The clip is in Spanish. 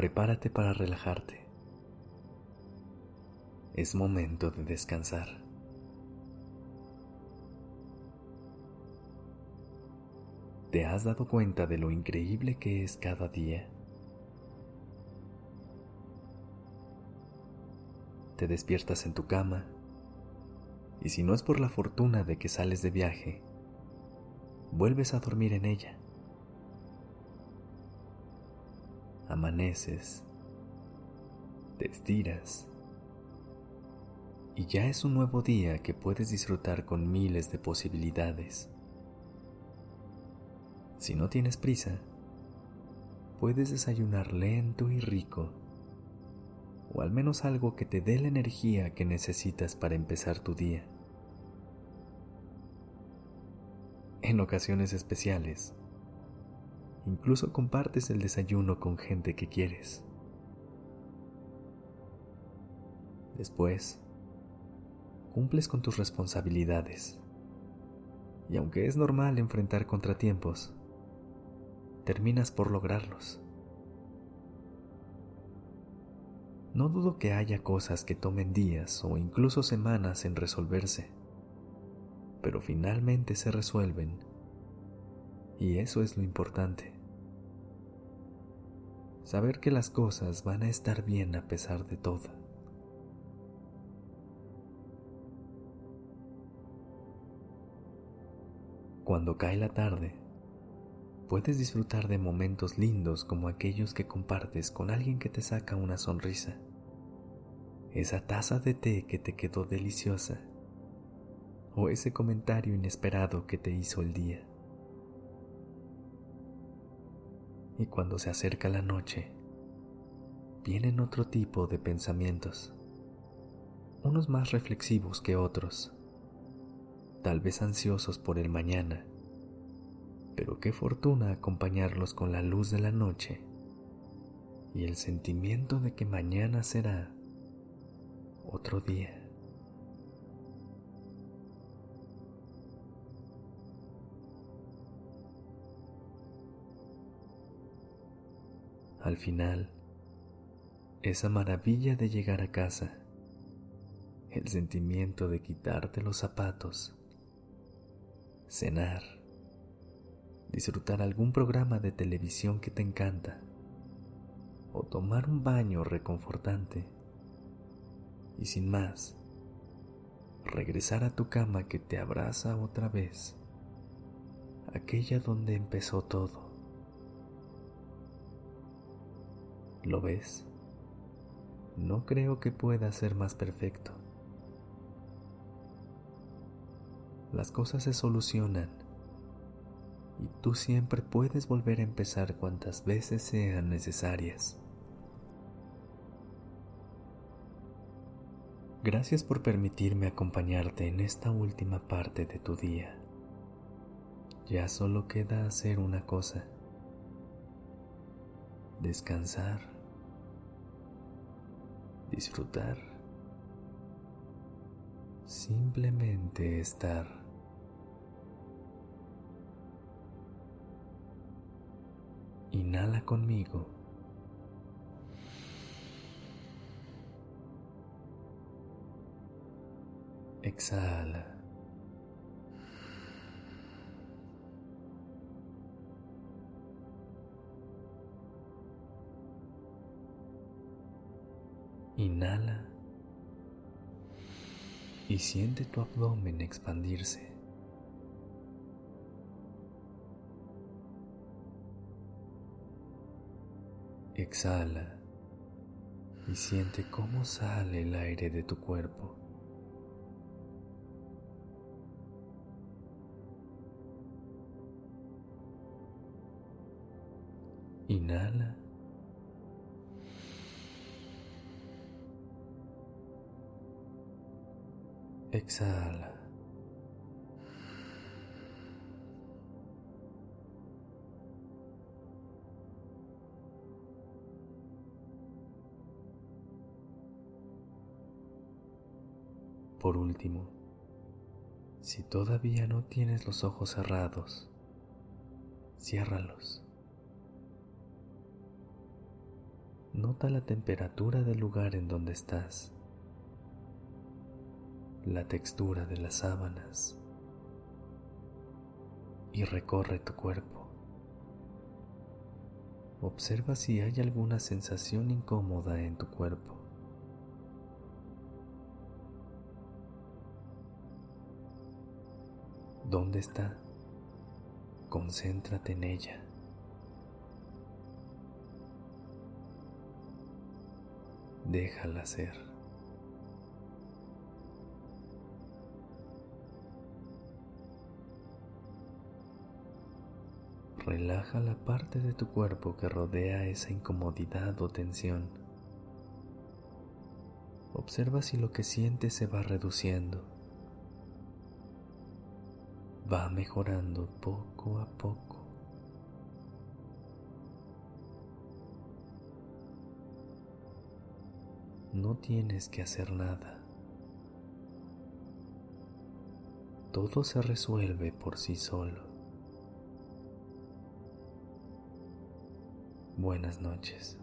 Prepárate para relajarte. Es momento de descansar. ¿Te has dado cuenta de lo increíble que es cada día? Te despiertas en tu cama y si no es por la fortuna de que sales de viaje, vuelves a dormir en ella. Amaneces, te estiras y ya es un nuevo día que puedes disfrutar con miles de posibilidades. Si no tienes prisa, puedes desayunar lento y rico, o al menos algo que te dé la energía que necesitas para empezar tu día. en ocasiones especiales. Incluso compartes el desayuno con gente que quieres. Después, cumples con tus responsabilidades. Y aunque es normal enfrentar contratiempos, terminas por lograrlos. No dudo que haya cosas que tomen días o incluso semanas en resolverse pero finalmente se resuelven. Y eso es lo importante. Saber que las cosas van a estar bien a pesar de todo. Cuando cae la tarde, puedes disfrutar de momentos lindos como aquellos que compartes con alguien que te saca una sonrisa. Esa taza de té que te quedó deliciosa o ese comentario inesperado que te hizo el día. Y cuando se acerca la noche, vienen otro tipo de pensamientos, unos más reflexivos que otros, tal vez ansiosos por el mañana, pero qué fortuna acompañarlos con la luz de la noche y el sentimiento de que mañana será otro día. Al final, esa maravilla de llegar a casa, el sentimiento de quitarte los zapatos, cenar, disfrutar algún programa de televisión que te encanta, o tomar un baño reconfortante, y sin más, regresar a tu cama que te abraza otra vez, aquella donde empezó todo. ¿Lo ves? No creo que pueda ser más perfecto. Las cosas se solucionan y tú siempre puedes volver a empezar cuantas veces sean necesarias. Gracias por permitirme acompañarte en esta última parte de tu día. Ya solo queda hacer una cosa descansar, disfrutar, simplemente estar. Inhala conmigo. Exhala. Inhala y siente tu abdomen expandirse. Exhala y siente cómo sale el aire de tu cuerpo. Inhala Exhala. Por último, si todavía no tienes los ojos cerrados, ciérralos. Nota la temperatura del lugar en donde estás, la textura de las sábanas y recorre tu cuerpo. Observa si hay alguna sensación incómoda en tu cuerpo. ¿Dónde está? Concéntrate en ella. Déjala ser. Relaja la parte de tu cuerpo que rodea esa incomodidad o tensión. Observa si lo que sientes se va reduciendo va mejorando poco a poco. No tienes que hacer nada. Todo se resuelve por sí solo. Buenas noches.